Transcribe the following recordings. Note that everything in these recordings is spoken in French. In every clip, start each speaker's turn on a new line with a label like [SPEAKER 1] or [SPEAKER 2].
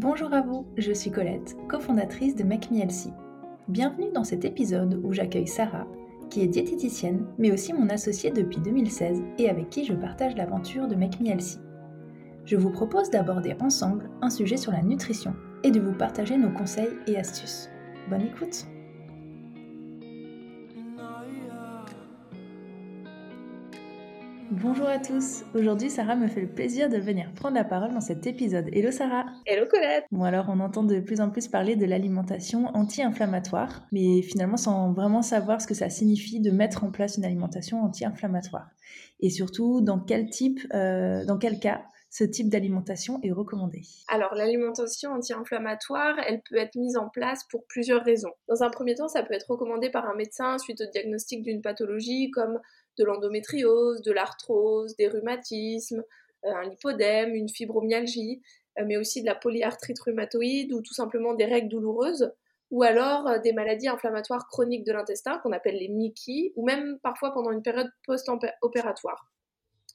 [SPEAKER 1] Bonjour à vous, je suis Colette, cofondatrice de Make. Bienvenue dans cet épisode où j'accueille Sarah, qui est diététicienne, mais aussi mon associée depuis 2016 et avec qui je partage l'aventure de Make. Je vous propose d'aborder ensemble un sujet sur la nutrition et de vous partager nos conseils et astuces. Bonne écoute Bonjour à tous. Aujourd'hui, Sarah me fait le plaisir de venir prendre la parole dans cet épisode. Hello Sarah.
[SPEAKER 2] Hello Colette.
[SPEAKER 1] Bon alors, on entend de plus en plus parler de l'alimentation anti-inflammatoire, mais finalement sans vraiment savoir ce que ça signifie de mettre en place une alimentation anti-inflammatoire. Et surtout, dans quel type, euh, dans quel cas ce type d'alimentation est recommandé?
[SPEAKER 2] Alors, l'alimentation anti-inflammatoire, elle peut être mise en place pour plusieurs raisons. Dans un premier temps, ça peut être recommandé par un médecin suite au diagnostic d'une pathologie comme de l'endométriose, de l'arthrose, des rhumatismes, euh, un lipodème, une fibromyalgie, euh, mais aussi de la polyarthrite rhumatoïde ou tout simplement des règles douloureuses, ou alors euh, des maladies inflammatoires chroniques de l'intestin qu'on appelle les MICI, ou même parfois pendant une période post-opératoire.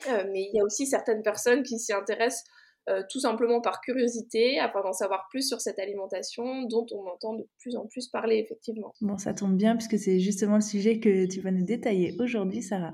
[SPEAKER 2] mais il y a aussi certaines personnes qui s'y intéressent euh, tout simplement par curiosité, afin d'en savoir plus sur cette alimentation dont on entend de plus en plus parler effectivement.
[SPEAKER 1] Bon, ça tombe bien puisque c'est justement le sujet que tu vas nous détailler aujourd'hui, Sarah.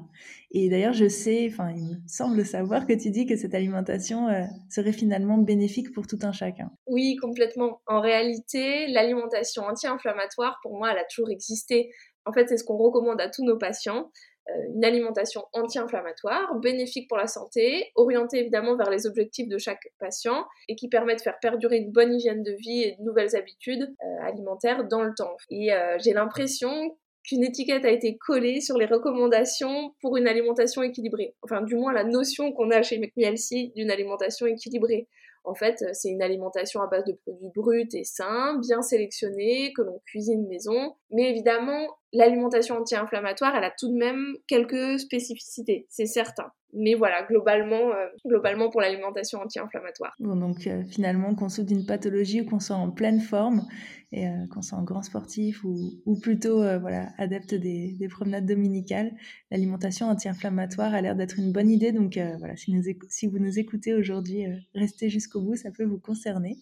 [SPEAKER 1] Et d'ailleurs, je sais, enfin, il me semble savoir que tu dis que cette alimentation euh, serait finalement bénéfique pour tout un chacun.
[SPEAKER 2] Oui, complètement. En réalité, l'alimentation anti-inflammatoire, pour moi, elle a toujours existé. En fait, c'est ce qu'on recommande à tous nos patients. Euh, une alimentation anti-inflammatoire, bénéfique pour la santé, orientée évidemment vers les objectifs de chaque patient et qui permet de faire perdurer une bonne hygiène de vie et de nouvelles habitudes euh, alimentaires dans le temps. Et euh, j'ai l'impression qu'une étiquette a été collée sur les recommandations pour une alimentation équilibrée. Enfin, du moins la notion qu'on a chez McMielsi d'une alimentation équilibrée. En fait, c'est une alimentation à base de produits bruts et sains, bien sélectionnés, que l'on cuisine maison. Mais évidemment, l'alimentation anti-inflammatoire, elle a tout de même quelques spécificités, c'est certain. Mais voilà, globalement, euh, globalement pour l'alimentation anti-inflammatoire.
[SPEAKER 1] Bon, donc euh, finalement, qu'on souffre d'une pathologie ou qu'on soit en pleine forme, et euh, qu'on soit un grand sportif ou, plutôt voilà, adepte des, des, promenades dominicales, l'alimentation anti-inflammatoire a l'air d'être une bonne idée. Donc voilà, si vous nous écoutez aujourd'hui, restez jusqu'au bout, ça peut vous concerner.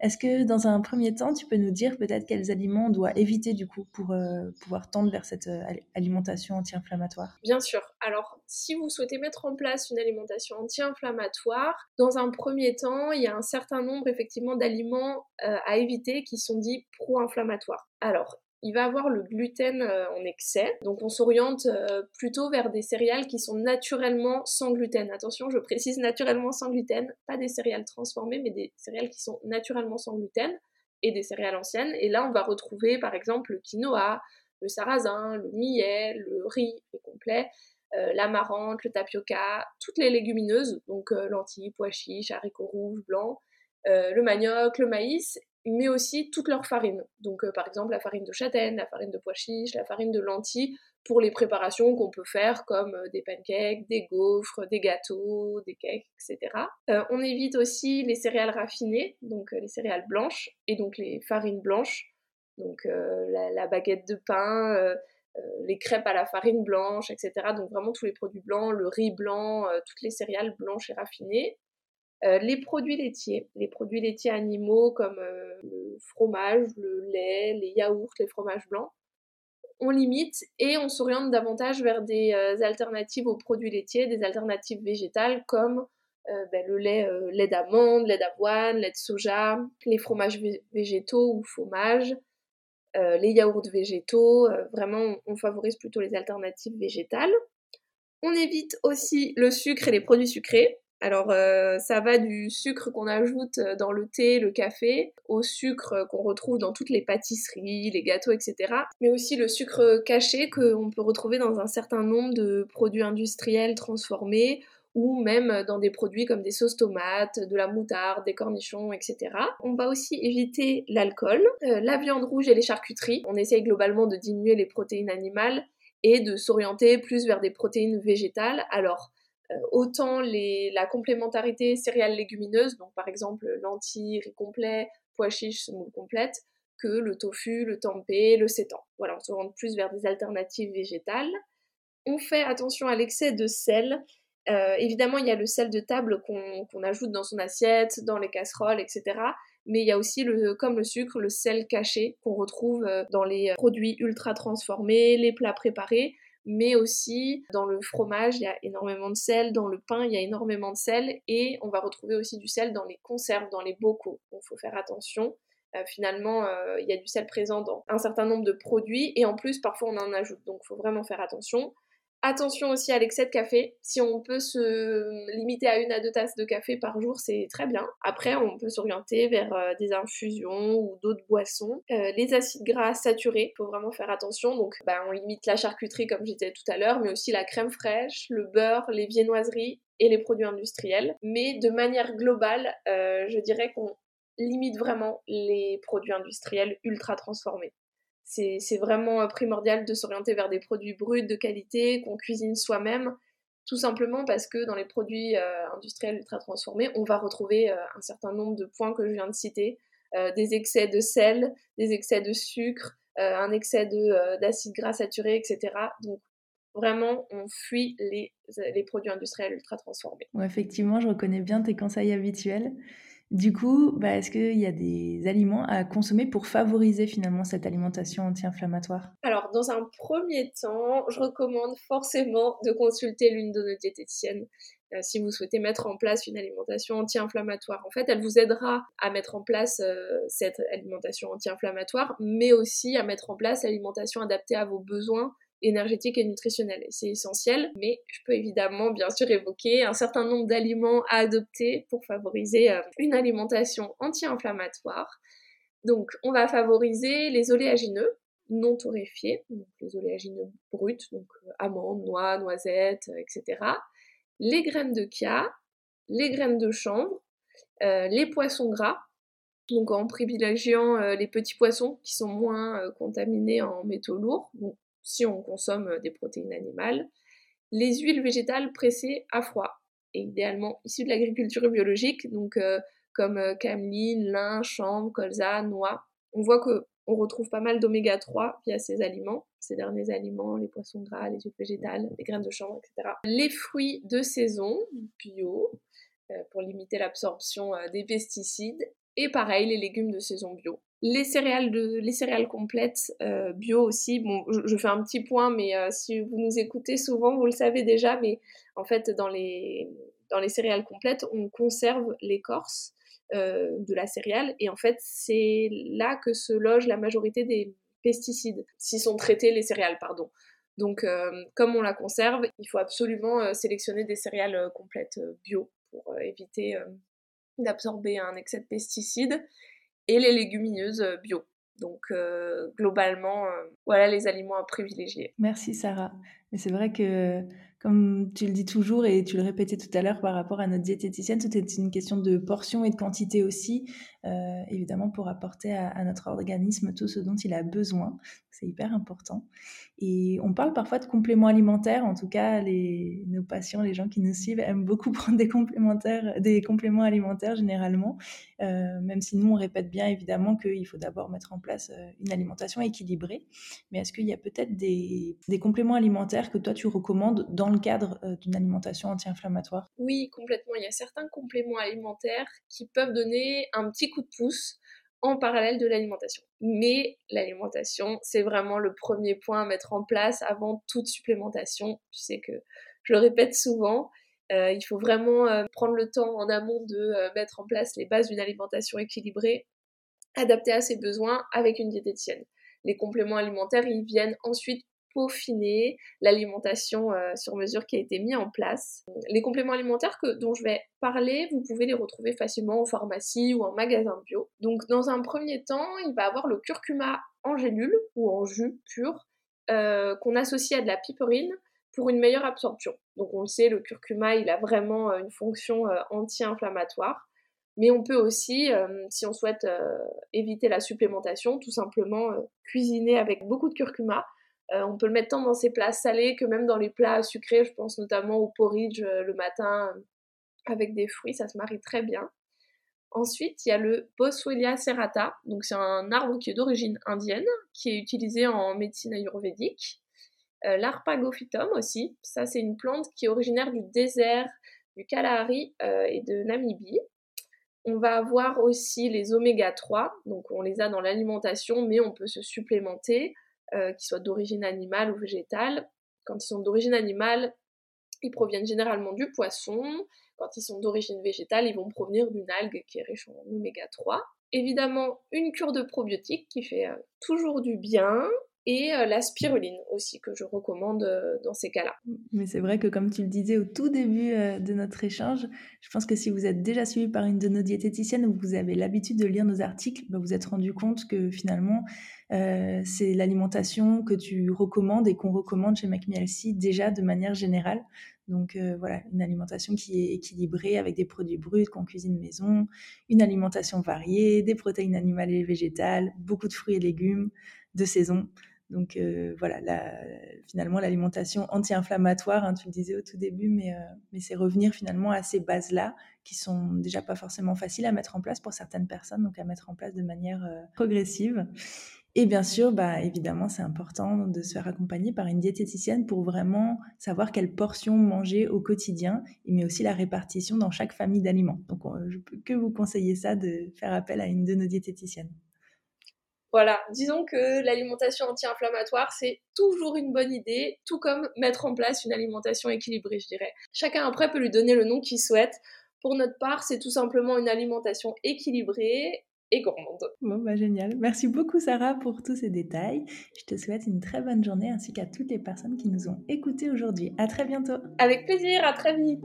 [SPEAKER 1] Est-ce que dans un premier temps, tu peux nous dire peut-être quels aliments on doit éviter du coup pour euh, pouvoir tendre vers cette euh, alimentation anti-inflammatoire?
[SPEAKER 2] Bien sûr. Alors, si vous souhaitez mettre en place une alimentation anti-inflammatoire, dans un premier temps, il y a un certain nombre effectivement d'aliments euh, à éviter qui sont dits pro-inflammatoires. Alors, il va avoir le gluten euh, en excès. Donc on s'oriente euh, plutôt vers des céréales qui sont naturellement sans gluten. Attention, je précise naturellement sans gluten, pas des céréales transformées, mais des céréales qui sont naturellement sans gluten et des céréales anciennes. Et là, on va retrouver par exemple le quinoa, le sarrasin, le millet, le riz complet, euh, l'amarante, le tapioca, toutes les légumineuses, donc lentilles, pois chiches, haricots rouges, blancs, le manioc, le maïs, mais aussi toute leur farine. Donc euh, par exemple la farine de châtaigne, la farine de pois chiche, la farine de lentilles pour les préparations qu'on peut faire comme euh, des pancakes, des gaufres, des gâteaux, des cakes, etc. Euh, on évite aussi les céréales raffinées, donc les céréales blanches et donc les farines blanches, donc la, baguette de pain, les crêpes à la farine blanche, etc. Donc vraiment tous les produits blancs, le riz blanc, toutes les céréales blanches et raffinées. Euh, les produits laitiers, les produits laitiers animaux comme euh, le fromage, le lait, les yaourts, les fromages blancs, on limite et on s'oriente davantage vers des euh, alternatives aux produits laitiers, des alternatives végétales comme ben, le lait, lait d'amande, lait d'avoine, lait de soja, les fromages végétaux ou fromages, les yaourts végétaux. vraiment, on favorise plutôt les alternatives végétales. On évite aussi le sucre et les produits sucrés. Alors euh, ça va du sucre qu'on ajoute euh, dans le thé, le café, au sucre qu'on retrouve dans toutes les pâtisseries, les gâteaux, etc. Mais aussi le sucre caché qu'on peut retrouver dans un certain nombre de produits industriels transformés ou même dans des produits comme des sauces tomates, de la moutarde, des cornichons, etc. On va aussi éviter l'alcool, euh, la viande rouge et les charcuteries. On essaye globalement de diminuer les protéines animales et de s'orienter plus vers des protéines végétales. Alors, euh, autant la complémentarité céréales légumineuses, donc par exemple lentilles, riz complet, pois chiches, semoule complète, que le tofu, le tempeh, le sétan. Voilà, on se rend plus vers des alternatives végétales. On fait attention à l'excès de sel. Euh, évidemment, il y a le sel de table qu'on ajoute dans son assiette, dans les casseroles, etc. mais il y a aussi comme le sucre, le sel caché qu'on retrouve dans les produits ultra transformés, les plats préparés, mais aussi dans le fromage, il y a énormément de sel, dans le pain, il y a énormément de sel, et on va retrouver aussi du sel dans les conserves, dans les bocaux. Donc il faut faire attention. Euh, finalement, euh, il y a du sel présent dans un certain nombre de produits, et en plus, parfois, on en ajoute. Donc il faut vraiment faire attention. Attention aussi à l'excès de café. Si on peut se limiter à une à deux tasses de café par jour, c'est très bien. Après, on peut s'orienter vers euh, des infusions ou d'autres boissons. Euh, les acides gras saturés, il faut vraiment faire attention. Donc, bah, on limite la charcuterie comme j'étais tout à l'heure, mais aussi la crème fraîche, le beurre, les viennoiseries et les produits industriels. Mais de manière globale, euh, je dirais qu'on limite vraiment les produits industriels ultra transformés c'est vraiment euh, primordial de s'orienter vers des produits bruts de qualité, qu'on cuisine soi-même, tout simplement parce que dans les produits euh, industriels ultra transformés, on va retrouver euh, un certain nombre de points que je viens de citer, des excès de sel, des excès de sucre, un excès d'acide gras saturé, etc. Donc vraiment, on fuit les, les produits industriels ultra transformés.
[SPEAKER 1] effectivement, je reconnais bien tes conseils habituels. Du coup, bah, est-ce qu'il y a des aliments à consommer pour favoriser finalement cette alimentation anti-inflammatoire?
[SPEAKER 2] Alors, dans un premier temps, je recommande forcément de consulter l'une de nos diététiciennes euh, si vous souhaitez mettre en place une alimentation anti-inflammatoire. En fait, elle vous aidera à mettre en place euh, cette alimentation anti-inflammatoire, mais aussi à mettre en place l'alimentation adaptée à vos besoins énergétique et nutritionnelle. C'est essentiel, mais je peux évidemment bien sûr évoquer un certain nombre d'aliments à adopter pour favoriser euh, une alimentation anti-inflammatoire. Donc on va favoriser les oléagineux non torréfiés, donc les oléagineux bruts, donc euh, amandes, noix, noisettes, euh, etc. Les graines de chia, les graines de chanvre, les poissons gras, donc en privilégiant les petits poissons qui sont moins contaminés en métaux lourds, si on consomme euh, des protéines animales, les huiles végétales pressées à froid, et idéalement issues de l'agriculture biologique, donc euh, comme euh, cameline, lin, chanvre, colza, noix. On voit que on retrouve pas mal d'oméga 3 via ces aliments, ces derniers aliments, les poissons gras, les huiles végétales, les graines de chanvre, etc. Les fruits de saison, bio, pour limiter l'absorption des pesticides, et pareil, les légumes de saison bio les céréales complètes euh, bio aussi. Bon je, fais un petit point mais euh, si vous nous écoutez souvent vous le savez déjà mais en fait dans les dans les céréales complètes on conserve l'écorce euh, de la céréale. Et en fait c'est là que se loge la majorité des pesticides s'ils sont traités les céréales pardon. Donc comme on la conserve il faut absolument sélectionner des céréales complètes bio pour éviter d'absorber un excès de pesticides et les légumineuses euh, bio. Donc euh, globalement, euh, voilà les aliments à privilégier.
[SPEAKER 1] Merci Sarah. Mais c'est vrai que, comme tu le dis toujours et tu le répétais tout à l'heure par rapport à notre diététicienne, tout est une question de portion et de quantité aussi, évidemment pour apporter à, notre organisme tout ce dont il a besoin. C'est hyper important. Et on parle parfois de compléments alimentaires, en tout cas les, nos patients, les gens qui nous suivent aiment beaucoup prendre des, compléments alimentaires généralement, même si nous on répète bien évidemment qu'il faut d'abord mettre en place une alimentation équilibrée. Mais est-ce qu'il y a peut-être des, compléments alimentaires que toi tu recommandes dans le cadre euh, d'une alimentation anti-inflammatoire?
[SPEAKER 2] Oui, complètement. Il y a certains compléments alimentaires qui peuvent donner un petit coup de pouce en parallèle de l'alimentation. Mais l'alimentation, c'est vraiment le premier point à mettre en place avant toute supplémentation. Tu sais que je le répète souvent, euh, il faut vraiment euh, prendre le temps en amont de mettre en place les bases d'une alimentation équilibrée, adaptée à ses besoins avec une diététicienne. Les compléments alimentaires, ils viennent ensuite l'alimentation euh, sur mesure qui a été mise en place. Les compléments alimentaires que, dont je vais parler, vous pouvez les retrouver facilement en pharmacie ou en magasin bio. Donc dans un premier temps, il va avoir le curcuma en gélule ou en jus pur euh, qu'on associe à de la piperine pour une meilleure absorption. Donc on le sait, le curcuma, il a vraiment euh, une fonction anti-inflammatoire. Mais on peut aussi, si on souhaite éviter la supplémentation, tout simplement cuisiner avec beaucoup de curcuma euh, on peut le mettre tant dans ses plats salés que même dans les plats sucrés. Je pense notamment au porridge euh, le matin euh, avec des fruits, ça se marie très bien. Ensuite, il y a le Boswellia serrata. Donc, c'est un arbre qui est d'origine indienne, qui est utilisé en médecine ayurvédique. L'Arpagophytum aussi. Ça, c'est une plante qui est originaire du désert du Kalahari et de Namibie. On va avoir aussi les oméga 3, donc on les a dans l'alimentation, mais on peut se supplémenter, euh, qu'ils soient d'origine animale ou végétale. Quand ils sont d'origine animale, ils proviennent généralement du poisson. Quand ils sont d'origine végétale, ils vont provenir d'une algue qui est riche en oméga 3. Évidemment, une cure de probiotiques qui fait euh, toujours du bien et euh, la spiruline aussi que je recommande euh, dans ces cas-là.
[SPEAKER 1] Mais c'est vrai que comme tu le disais au tout début euh, de notre échange, je pense que si vous êtes déjà suivi par une de nos diététiciennes ou vous avez l'habitude de lire nos articles, bah, vous êtes rendu compte que finalement c'est l'alimentation que tu recommandes et qu'on recommande chez MacMielsi déjà de manière générale. Donc voilà, une alimentation qui est équilibrée avec des produits bruts qu'on cuisine maison, une alimentation variée, des protéines animales et végétales, beaucoup de fruits et légumes de saison. Donc euh, voilà, finalement l'alimentation anti-inflammatoire, hein, tu le disais au tout début, mais, euh, mais c'est revenir finalement à ces bases-là qui sont déjà pas forcément faciles à mettre en place pour certaines personnes, donc à mettre en place de manière euh, progressive. Et bien sûr, bah, évidemment, c'est important de se faire accompagner par une diététicienne pour vraiment savoir quelle portion manger au quotidien, mais aussi la répartition dans chaque famille d'aliments. Donc, je peux que vous conseiller ça, de faire appel à une de nos diététiciennes.
[SPEAKER 2] Voilà, disons que l'alimentation anti-inflammatoire, c'est toujours une bonne idée, tout comme mettre en place une alimentation équilibrée, je dirais. Chacun après peut lui donner le nom qu'il souhaite. Pour notre part, c'est tout simplement une alimentation équilibrée et gourmande.
[SPEAKER 1] Bon, bah génial. Merci beaucoup Sarah pour tous ces détails. Je te souhaite une très bonne journée ainsi qu'à toutes les personnes qui nous ont écoutés aujourd'hui. À très bientôt.
[SPEAKER 2] Avec plaisir, à très vite.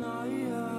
[SPEAKER 1] Naya.